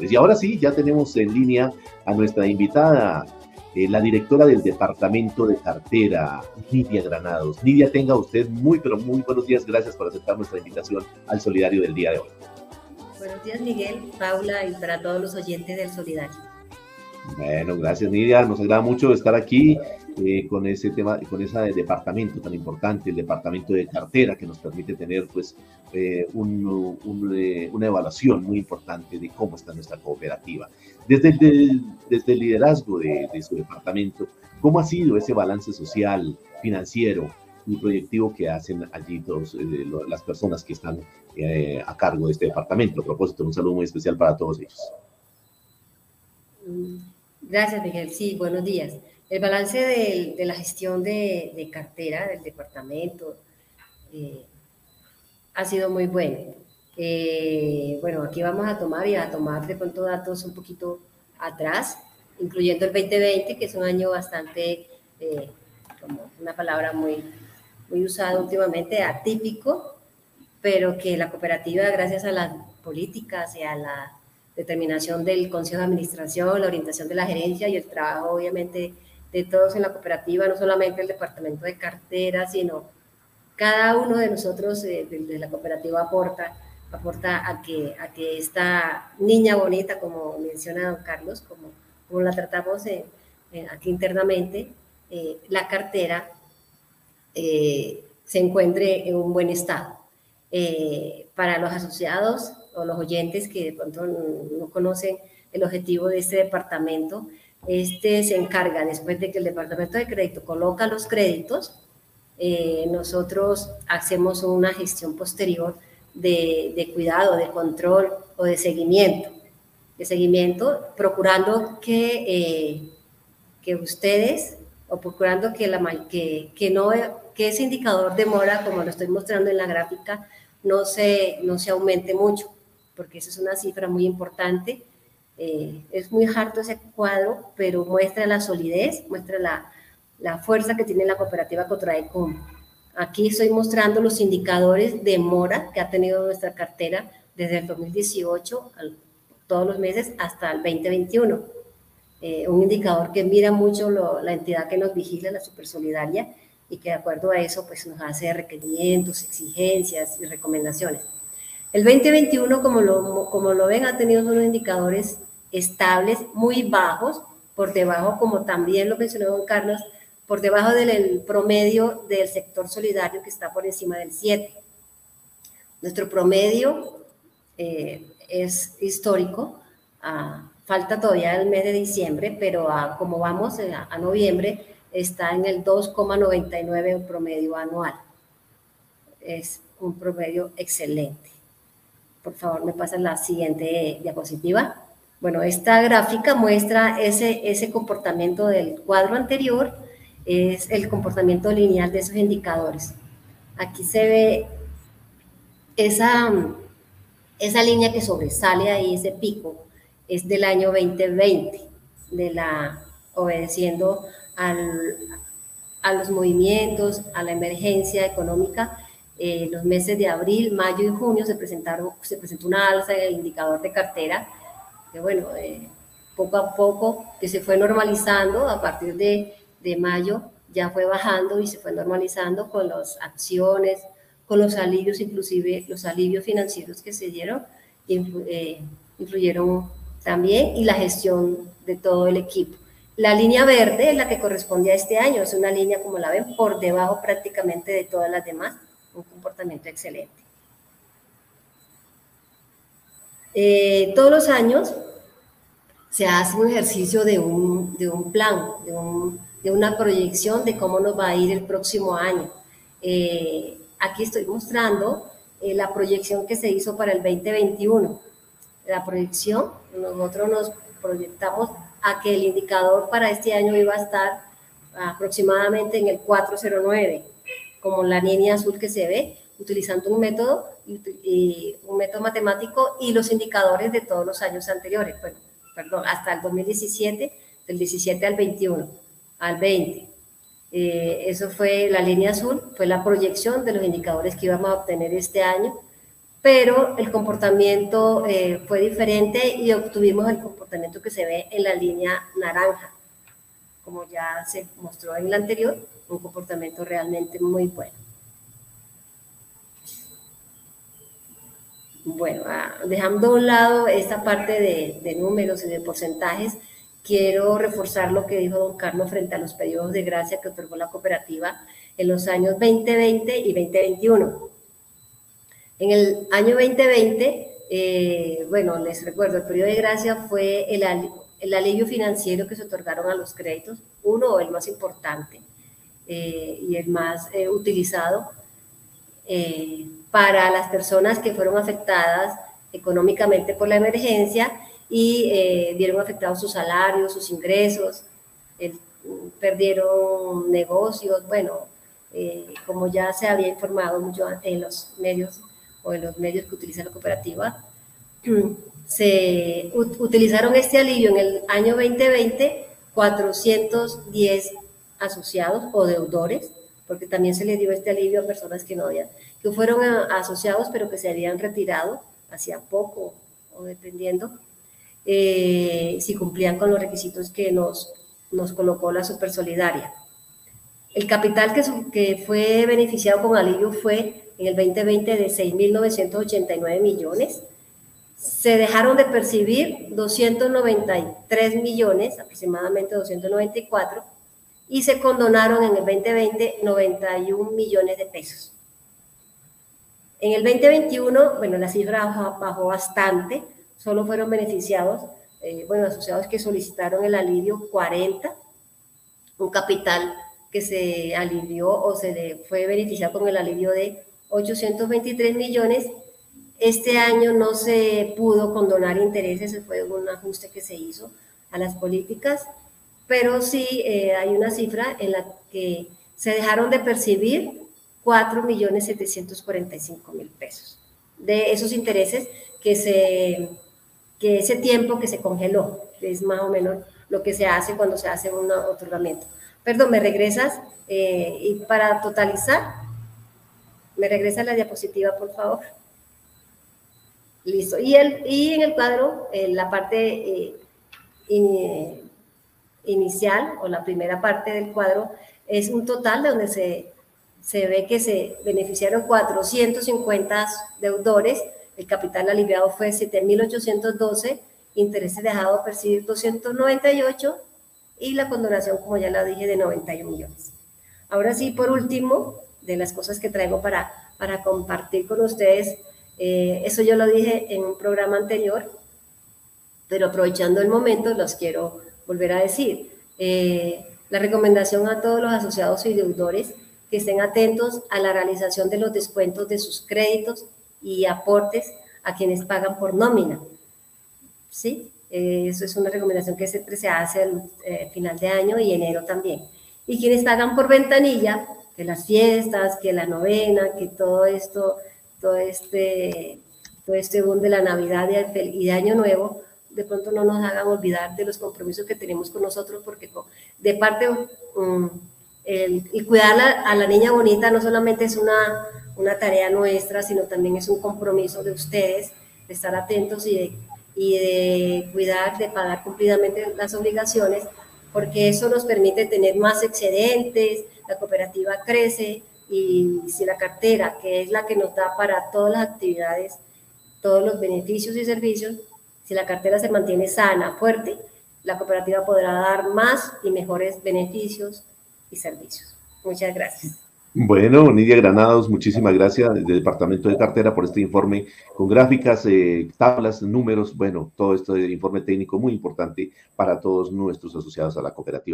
Y ahora sí, ya tenemos en línea a nuestra invitada, eh, la directora del Departamento de Cartera, Nidia Granados. Nidia, tenga usted muy, pero muy buenos días. Gracias por aceptar nuestra invitación al Solidario del día de hoy. Buenos días, Miguel, Paula y para todos los oyentes del Solidario. Bueno, gracias, Nidia. Nos agrada mucho estar aquí eh, con ese tema, con ese departamento tan importante, el departamento de cartera, que nos permite tener pues eh, eh, una evaluación muy importante de cómo está nuestra cooperativa. Desde el, desde el liderazgo de, su departamento, ¿cómo ha sido ese balance social, financiero y proyectivo que hacen allí todas las personas que están a cargo de este departamento? A propósito, un saludo muy especial para todos ellos. Gracias, Miguel. Sí, buenos días. El balance de, la gestión de, cartera del departamento eh, ha sido muy bueno. Eh, bueno, aquí vamos a tomar y a tomar de pronto datos un poquito atrás, incluyendo el 2020, que es un año bastante, eh, como una palabra muy, muy usada últimamente, atípico, pero que la cooperativa, gracias a las políticas y a la determinación del Consejo de Administración, la orientación de la gerencia y el trabajo, obviamente, de todos en la cooperativa, no solamente el departamento de cartera, sino cada uno de nosotros eh, de, la cooperativa aporta, aporta a que, a que esta niña bonita, como menciona don Carlos, como, como la tratamos aquí internamente, eh, la cartera eh, se encuentre en un buen estado. para los asociados o los oyentes que de pronto no conocen el objetivo de este departamento, este se encarga, después de que el departamento de crédito coloca los créditos, eh, nosotros hacemos una gestión posterior de, cuidado, de control o de seguimiento. De seguimiento, procurando que, eh, que ustedes, o procurando que, la, que, que ese indicador de mora, como lo estoy mostrando en la gráfica, no se, no se aumente mucho, porque esa es una cifra muy importante eh, es muy harto ese cuadro, pero muestra la solidez, muestra la, la fuerza que tiene la cooperativa Cotraecom. Aquí estoy mostrando los indicadores de mora que ha tenido nuestra cartera desde el 2018, todos los meses, hasta el 2021. Eh, un indicador que mira mucho la entidad que nos vigila, la Supersolidaria, y que de acuerdo a eso pues, nos hace requerimientos, exigencias y recomendaciones. El 2021, como lo, como lo ven, ha tenido unos indicadores estables, muy bajos, por debajo, como también lo mencionó don Carlos, por debajo del promedio del sector solidario que está por encima del 7. Nuestro promedio eh, es histórico, ah, falta todavía el mes de diciembre, pero como vamos eh, a, noviembre, está en el 2,99 promedio anual. Es un promedio excelente. Por favor, me pasa la siguiente diapositiva. Bueno, esta gráfica muestra ese, ese comportamiento del cuadro anterior, es el comportamiento lineal de esos indicadores. Aquí se ve esa, esa línea que sobresale ahí, ese pico, es del año 2020, de la, obedeciendo al, a los movimientos, a la emergencia económica eh, los meses de abril, mayo y junio se, presentaron, se presentó una alza en el indicador de cartera, que bueno, eh, poco a poco que se fue normalizando a partir de, de, mayo, ya fue bajando y se fue normalizando con las acciones, con los alivios, inclusive los alivios financieros que se dieron, eh, influyeron también y la gestión de todo el equipo. La línea verde es la que corresponde a este año, es una línea, como la ven, por debajo prácticamente de todas las demás un comportamiento excelente. Eh, todos los años se hace un ejercicio de un, de un plan, de, una proyección de cómo nos va a ir el próximo año. Eh, aquí estoy mostrando eh, la proyección que se hizo para el 2021. La proyección, nosotros nos proyectamos a que el indicador para este año iba a estar aproximadamente en el 409 como la línea azul que se ve, utilizando un método, un método matemático y los indicadores de todos los años anteriores, bueno, perdón, hasta el 2017, del 17 al 21, al 20. Eh, eso fue la línea azul, fue la proyección de los indicadores que íbamos a obtener este año pero el comportamiento eh, fue diferente y obtuvimos el comportamiento que se ve en la línea naranja, como ya se mostró en la anterior, un comportamiento realmente muy bueno. Bueno, ah, dejando a un lado esta parte de, de números y de porcentajes, quiero reforzar lo que dijo don Carlos frente a los periodos de gracia que otorgó la cooperativa en los años 2020 y 2021. En el año 2020, eh, bueno, les recuerdo, el periodo de gracia fue el, el, alivio financiero que se otorgaron a los créditos, uno, el más importante eh, y el más eh, utilizado para las personas que fueron afectadas económicamente por la emergencia y vieron afectados sus salarios, sus ingresos, perdieron negocios, bueno, como ya se había informado mucho en los medios o en los medios que utiliza la cooperativa, se utilizaron este alivio en el año 2020 410 asociados o deudores, porque también se le dio este alivio a personas que no habían, que fueron asociados pero que se habían retirado hacía poco o dependiendo eh, si cumplían con los requisitos que nos, nos colocó la Supersolidaria. El capital que, que fue beneficiado con alivio fue en el 2020 de 6.989 millones. Se dejaron de percibir 293 millones, aproximadamente 294, y se condonaron en el 2020 91 millones de pesos. En el 2021, bueno, la cifra bajó, bastante, solo fueron beneficiados, eh, bueno, asociados que solicitaron el alivio 40, un capital que se alivió o se fue beneficiado con el alivio de 823 millones. Este año no se pudo condonar intereses, fue un ajuste que se hizo a las políticas, pero sí eh, hay una cifra en la que se dejaron de percibir 4 millones 745 mil pesos de esos intereses que, se, que ese tiempo que se congeló, es más o menos lo que se hace cuando se hace un otorgamiento. Perdón, me regresas eh, y para totalizar ¿Me regresa la diapositiva, por favor? Listo. Y, el, y en el cuadro, en la parte eh, inicial o la primera parte del cuadro es un total de donde se, se ve que se beneficiaron 450 deudores, el capital aliviado fue 7.812, intereses dejados percibir 298 y la condonación, como ya la dije, de 91 millones. Ahora sí, por último, de las cosas que traigo para, para compartir con ustedes. Eh, eso yo lo dije en un programa anterior, pero aprovechando el momento los quiero volver a decir. Eh, la recomendación a todos los asociados y deudores que estén atentos a la realización de los descuentos de sus créditos y aportes a quienes pagan por nómina. ¿Sí? Eh, eso es una recomendación que siempre se hace al final de año y enero también. Y quienes pagan por ventanilla, que las fiestas, que la novena, que todo esto, todo este, todo este boom de la Navidad y de Año Nuevo, de pronto no nos hagan olvidar de los compromisos que tenemos con nosotros, porque de parte, um, el, cuidar a la niña bonita no solamente es una, una tarea nuestra, sino también es un compromiso de ustedes, de estar atentos y de, y de cuidar, de pagar cumplidamente las obligaciones, porque eso nos permite tener más excedentes, la cooperativa crece y si la cartera, que es la que nos da para todas las actividades, todos los beneficios y servicios, si la cartera se mantiene sana, fuerte, la cooperativa podrá dar más y mejores beneficios y servicios. Muchas gracias. Bueno, Nidia Granados, muchísimas gracias del Departamento de Cartera por este informe con gráficas, eh, tablas, números, bueno, todo este informe técnico muy importante para todos nuestros asociados a la cooperativa.